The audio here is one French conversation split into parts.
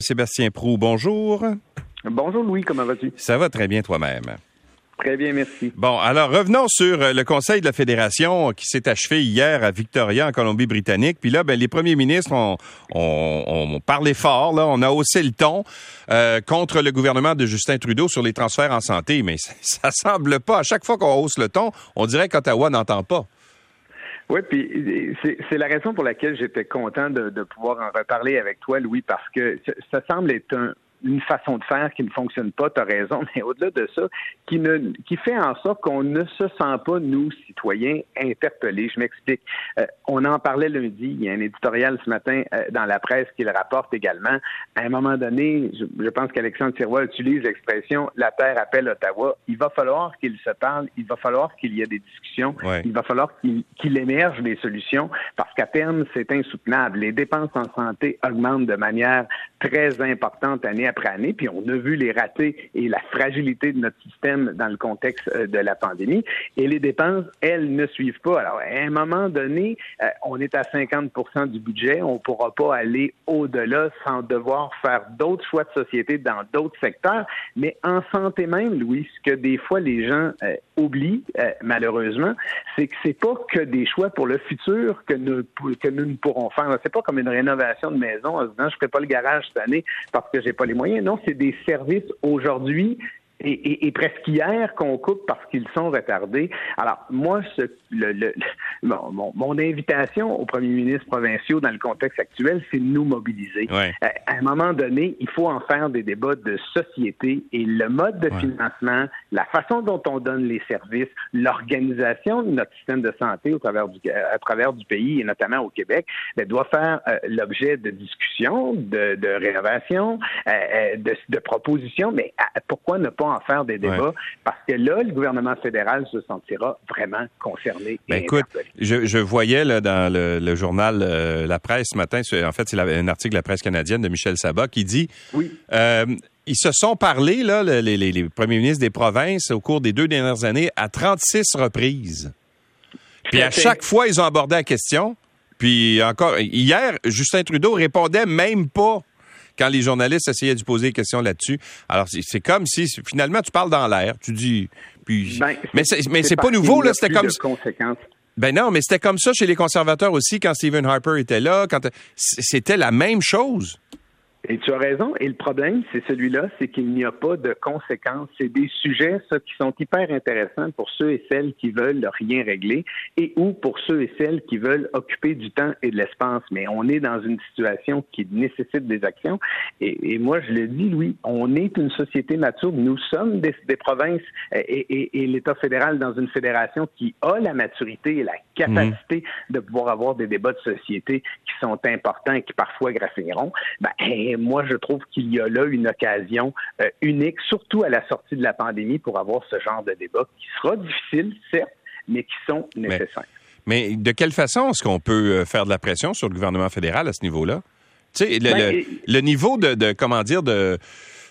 Sébastien Prou, bonjour. Bonjour Louis, comment vas-tu? Ça va très bien toi-même. Très bien, merci. Bon, alors revenons sur euh, le Conseil de la Fédération qui s'est achevé hier à Victoria, en Colombie-Britannique. Puis là, ben, les premiers ministres ont, parlé fort, là, on a haussé le ton euh, contre le gouvernement de Justin Trudeau sur les transferts en santé. Mais ça, ça semble pas. À chaque fois qu'on hausse le ton, on dirait qu'Ottawa n'entend pas. Oui, puis c'est la raison pour laquelle j'étais content de, de, pouvoir en reparler avec toi, Louis, parce que ça semble être un, une façon de faire qui ne fonctionne pas, tu as raison, mais au-delà de ça, qui, ne, qui fait en sorte qu'on ne se sent pas, nous, citoyens, interpellés. Je m'explique. Euh, on en parlait lundi, il y a un éditorial ce matin euh, dans la presse qui le rapporte également. À un moment donné, je, pense qu'Alexandre Tiroir utilise l'expression « la Terre appelle Ottawa ». Il va falloir qu'il se parle, il va falloir qu'il y ait des discussions, il va falloir qu'il émerge des solutions, parce qu'à terme, c'est insoutenable. Les dépenses en santé augmentent de manière très importante année après année, puis on a vu les ratés et la fragilité de notre système dans le contexte euh, de la pandémie. Et les dépenses, elles, ne suivent pas. Alors, à un moment donné, euh, on est à 50% du budget, on ne pourra pas aller au-delà sans devoir faire d'autres choix de société dans d'autres secteurs. Mais en santé même, Louis, ce que des fois les gens euh, oublient, malheureusement, c'est que c'est pas que des choix pour le futur que nous, ne pourrons faire. C'est pas comme une rénovation de maison en se disant, je ne ferai pas le garage cette année parce que j'ai pas les Non, c'est des services aujourd'hui et, presque hier qu'on coupe parce qu'ils sont retardés. Alors, moi, ce, le, mon, invitation aux premiers ministres provinciaux dans le contexte actuel, c'est de nous mobiliser. Euh, à un moment donné, il faut en faire des débats de société et le mode de financement, la façon dont on donne les services, l'organisation de notre système de santé au travers du, à travers du pays et notamment au Québec, ben, doit faire euh, l'objet de discussions, de, de rénovations, euh, de, de propositions, mais pourquoi ne pas en faire des débats, parce que là, le gouvernement fédéral se sentira vraiment concerné. Ben écoute, je, voyais là, dans le, journal euh, La Presse ce matin, en fait, c'est un article de la presse canadienne de Michel Sabat qui dit oui. Euh, ils se sont parlé, là, les, premiers ministres des provinces, au cours des deux dernières années, à 36 reprises. Puis à chaque fois, ils ont abordé la question. Puis encore, hier, Justin Trudeau répondait même pas quand les journalistes essayaient de poser des questions là-dessus. Alors, c'est comme si finalement tu parles dans l'air, tu dis. Puis, ben, mais c'est pas nouveau, là, c'était comme. Ben non, mais c'était comme ça chez les conservateurs aussi quand Stephen Harper était là. Quand c'était la même chose. Et tu as raison. Et le problème, c'est celui-là, c'est qu'il n'y a pas de conséquences. C'est des sujets, ça, qui sont hyper intéressants pour ceux et celles qui veulent rien régler et ou pour ceux et celles qui veulent occuper du temps et de l'espace. Mais on est dans une situation qui nécessite des actions. Et, et moi, je le dis, Louis, on est une société mature. Nous sommes des, des provinces et, et, et l'État fédéral dans une fédération qui a la maturité et la capacité mmh. de pouvoir avoir des débats de société qui sont importants et qui parfois graffineront. Ben, moi, je trouve qu'il y a là une occasion euh, unique, surtout à la sortie de la pandémie, pour avoir ce genre de débat qui sera difficile, certes, mais qui sont nécessaires. Mais, de quelle façon est-ce qu'on peut euh, faire de la pression sur le gouvernement fédéral à ce niveau-là? Tu sais, le, ben, le, niveau de, de, comment dire, de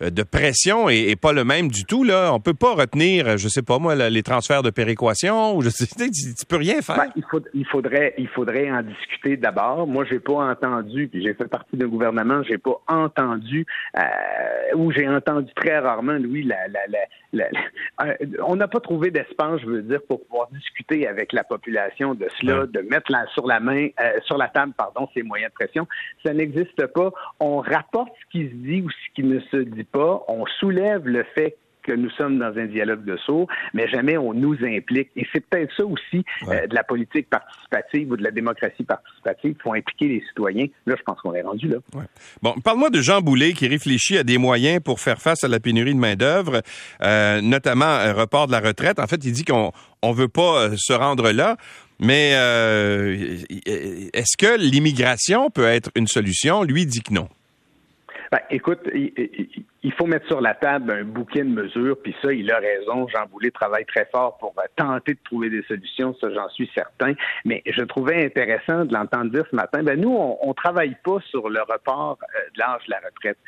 de pression est, pas le même du tout. Là. On peut pas retenir, je sais pas moi, les transferts de péréquation. Ou je sais, tu, peux rien faire. Ben, il, faudrait, il faudrait en discuter d'abord. Moi, j'ai pas entendu, puis j'ai fait partie d'un gouvernement, j'ai pas entendu, euh, ou j'ai entendu très rarement, Louis, la, la, la, euh, on n'a pas trouvé d'espace, je veux dire, pour pouvoir discuter avec la population de cela, de mettre la, sur la main, sur la table, pardon, ces moyens de pression. Ça n'existe pas. On rapporte ce qui se dit ou ce qui ne se dit pas, on soulève le fait que nous sommes dans un dialogue de sourds, mais jamais on nous implique. Et c'est peut-être ça aussi euh, de la politique participative ou de la démocratie participative. Il faut impliquer les citoyens. Là, je pense qu'on est rendu là. Bon, parle-moi de Jean Boulet qui réfléchit à des moyens pour faire face à la pénurie de main-d'œuvre, euh, notamment un report de la retraite. En fait, il dit qu'on on veut pas euh, se rendre là. Mais est-ce que l'immigration peut être une solution? Lui dit que non. Ben, écoute, il, faut mettre sur la table un bouquet de mesures, puis ça, il a raison. Jean Boulet travaille très fort pour euh, tenter de trouver des solutions, ça, j'en suis certain. Mais je trouvais intéressant de l'entendre dire ce matin, ben nous, on, travaille pas sur le report euh, de l'âge de la retraite.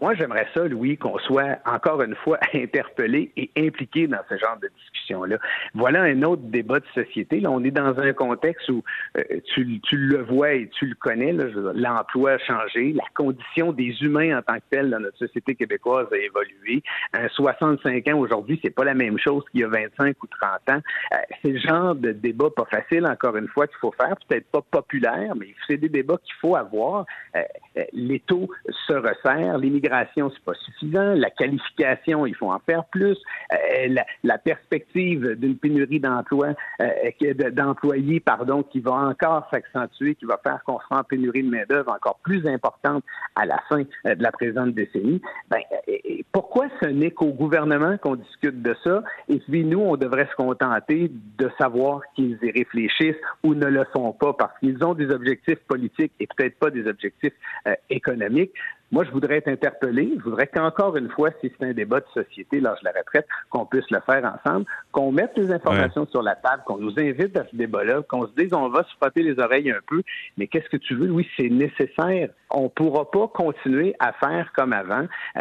Moi, j'aimerais ça, Louis, qu'on soit encore une fois interpellé et impliqué dans ce genre de discussion-là. Voilà un autre débat de société. Là, on est dans un contexte où euh, tu, tu, le vois et tu le connais. L'emploi a changé, la condition des humains en tant que telle dans notre société québécoise a évolué. 65 ans aujourd'hui, c'est pas la même chose qu'il y a 25 ou 30 ans. Euh, c'est le genre de débat pas facile, encore une fois, qu'il faut faire. Peut-être pas populaire, mais c'est des débats qu'il faut avoir. Euh, les taux se resserrent, l'immigration, c'est pas suffisant, la qualification, il faut en faire plus, euh, la, perspective d'une pénurie d'emploi, euh, d'employés, pardon, qui va encore s'accentuer, qui va faire qu'on sera en pénurie de main-d'œuvre encore plus importante à la fin euh, de la présente décennie. Ben, pourquoi ce n'est qu'au gouvernement qu'on discute de ça? Et puis nous, on devrait se contenter de savoir qu'ils y réfléchissent ou ne le font pas parce qu'ils ont des objectifs politiques et peut-être pas des objectifs économiques. Moi, je voudrais être interpellé. Je voudrais qu'encore une fois, si c'est un débat de société, l'âge de la retraite, qu'on puisse le faire ensemble, qu'on mette les informations sur la table, qu'on nous invite à ce débat-là, qu'on se dise on va se frotter les oreilles un peu, mais qu'est-ce que tu veux? Oui, c'est nécessaire. On ne pourra pas continuer à faire comme avant. Euh,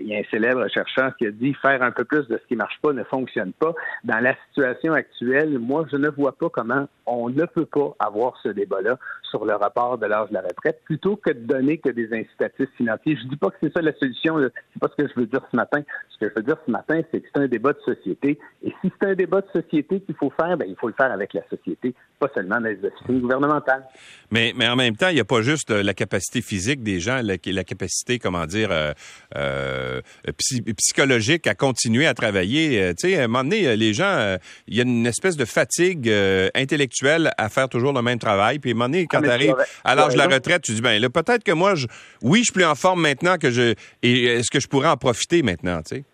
il y a un célèbre chercheur qui a dit faire un peu plus de ce qui marche pas ne fonctionne pas. Dans la situation actuelle, moi, je ne vois pas comment on ne peut pas avoir ce débat-là sur le rapport de l'âge de la retraite, plutôt que de donner que des incitatifs financier. Je dis pas que c'est ça la solution. C'est pas ce que je veux dire ce matin. Ce que je veux dire ce matin, c'est que c'est un débat de société. Et si c'est un débat de société qu'il faut faire, ben, il faut le faire avec la société, pas seulement dans les officines gouvernementales. Mais, mais en même temps, il n'y a pas juste euh, la capacité physique des gens, la, la capacité, comment dire, euh, euh, psychologique à continuer à travailler. tu sais, à un moment donné, les gens, il y a une espèce de fatigue intellectuelle à faire toujours le même travail. Puis à un moment donné, quand ah, tu arrives à l'âge de la retraite, tu dis, ben là, peut-être que moi, je, oui, je suis plus en forme maintenant que je. Et est-ce que je pourrais en profiter maintenant, tu sais?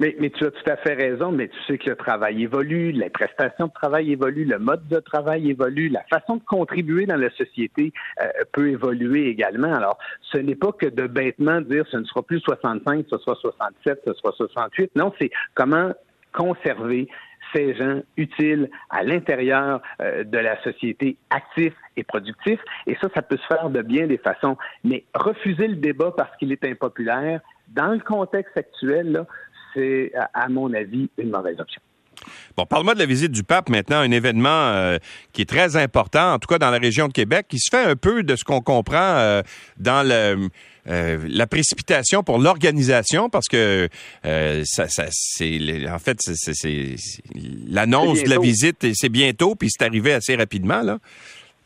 Mais, mais, tu as tout à fait raison, mais tu sais que le travail évolue, les prestations de travail évoluent, le mode de travail évolue, la façon de contribuer dans la société euh, peut évoluer également. Alors, ce n'est pas que de bêtement dire ce ne sera plus 65, ce sera 67, ce sera 68. Non, c'est comment conserver ces gens utiles à l'intérieur euh, de la société, actifs et productifs. Et ça, ça peut se faire de bien des façons. Mais refuser le débat parce qu'il est impopulaire, dans le contexte actuel, c'est, à mon avis, une mauvaise option. Bon, parle-moi de la visite du pape maintenant, un événement euh, qui est très important, en tout cas dans la région de Québec, qui se fait un peu de ce qu'on comprend euh, dans le, euh, la précipitation pour l'organisation, parce que ça, ça c'est en fait c'est l'annonce de la visite, c'est bientôt, puis c'est arrivé assez rapidement là.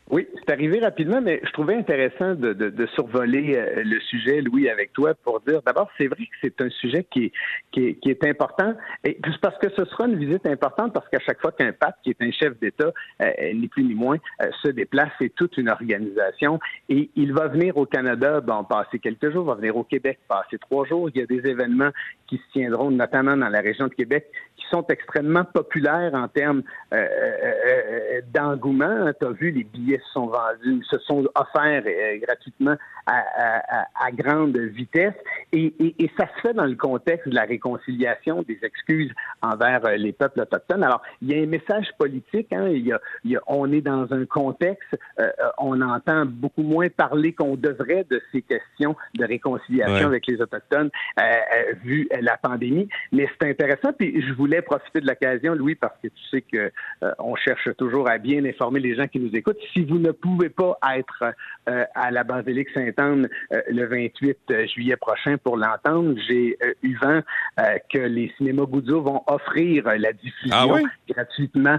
Oui, c'est arrivé rapidement, mais je trouvais intéressant de, de, de survoler euh, le sujet, Louis, avec toi, pour dire d'abord, c'est vrai que c'est un sujet qui est, qui qui est important, et parce que ce sera une visite importante, parce qu'à chaque fois qu'un pape, qui est un chef d'État, euh, ni plus ni moins, euh, se déplace, c'est toute une organisation, et il va venir au Canada, bon, passer quelques jours, va venir au Québec, passer trois jours. Il y a des événements qui se tiendront, notamment dans la région de Québec, qui sont extrêmement populaires en termes d'engouement. Tu as vu les billets se sont vendus, se sont offerts euh, gratuitement à, grande vitesse. Et, ça se fait dans le contexte de la réconciliation des excuses envers euh, les peuples autochtones. Alors, il y a un message politique. Hein, il, y a, on est dans un contexte, euh, on entend beaucoup moins parler qu'on devrait de ces questions de réconciliation avec les autochtones vu la pandémie. Mais c'est intéressant. Puis je voulais profiter de l'occasion, Louis, parce que tu sais que on cherche toujours à bien informer les gens qui nous écoutent. Si vous ne pouvez pas être euh, à la basilique Sainte-Anne euh, le 28 euh, juillet prochain pour l'entendre, j'ai eu vent que les cinémas Goudzo vont offrir la diffusion ah gratuitement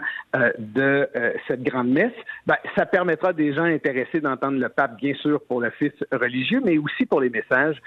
de cette grande messe. Ben, ça permettra des gens intéressés d'entendre le pape, bien sûr, pour l'office religieux, mais aussi pour les messages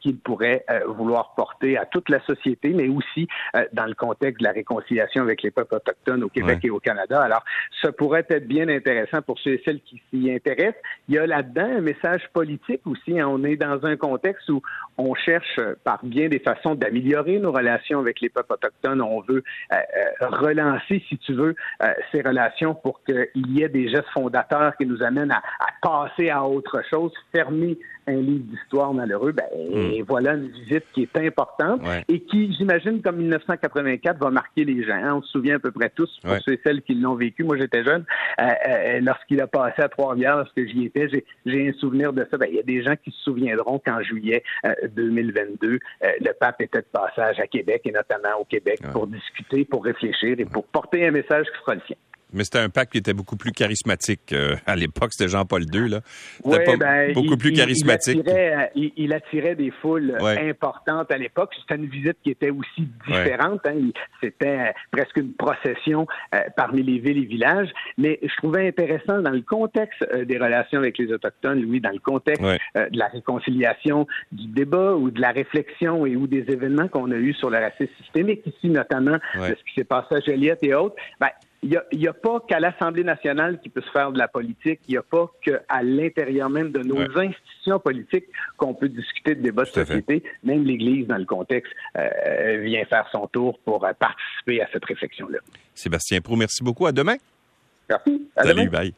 qu'il pourrait vouloir porter à toute la société, mais aussi dans le contexte de la réconciliation avec les peuples autochtones au Québec et au Canada. Alors, ça pourrait être bien intéressant pour ceux qui s'y intéressent. Il y a là-dedans un message politique aussi. Hein. On est dans un contexte où on cherche par bien des façons d'améliorer nos relations avec les peuples autochtones. On veut euh, euh, relancer, si tu veux, euh, ces relations pour qu'il y ait des gestes fondateurs qui nous amènent à, passer à autre chose, fermer un livre d'histoire malheureux, ben hmm. voilà une visite qui est importante et qui, j'imagine, comme 1984, va marquer les gens. Hein. On se souvient à peu près tous, pour ceux et celles qui l'ont vécu. Moi, j'étais jeune. Euh, euh, lorsqu'il a passé à Trois-Rivières, lorsque j'y étais, j'ai un souvenir de ça. Ben, il y a des gens qui se souviendront qu'en juillet 2022, le pape était de passage à Québec et notamment au Québec pour discuter, pour réfléchir et pour porter un message qui sera le sien. Mais c'était un pape qui était beaucoup plus charismatique. Euh, à l'époque, c'était Jean-Paul II. Là. C'était ben, beaucoup plus charismatique. Euh, il attirait, des foules importantes à l'époque. C'était une visite qui était aussi différente. Hein. C'était euh, presque une procession parmi les villes et villages. Mais je trouvais intéressant dans le contexte des relations avec les Autochtones, Louis, dans le contexte de la réconciliation, du débat ou de la réflexion et ou des événements qu'on a eus sur le racisme systémique, ici notamment de ce qui s'est passé à Joliette et autres. Ben, il n'y a, pas qu'à l'Assemblée nationale qui peut se faire de la politique. Il n'y a pas qu'à l'intérieur même de nos institutions politiques qu'on peut discuter de débats de société. Même l'Église, dans le contexte, euh, vient faire son tour pour euh, participer à cette réflexion-là. Sébastien Pro, merci beaucoup. À demain. Merci. Salut, bye.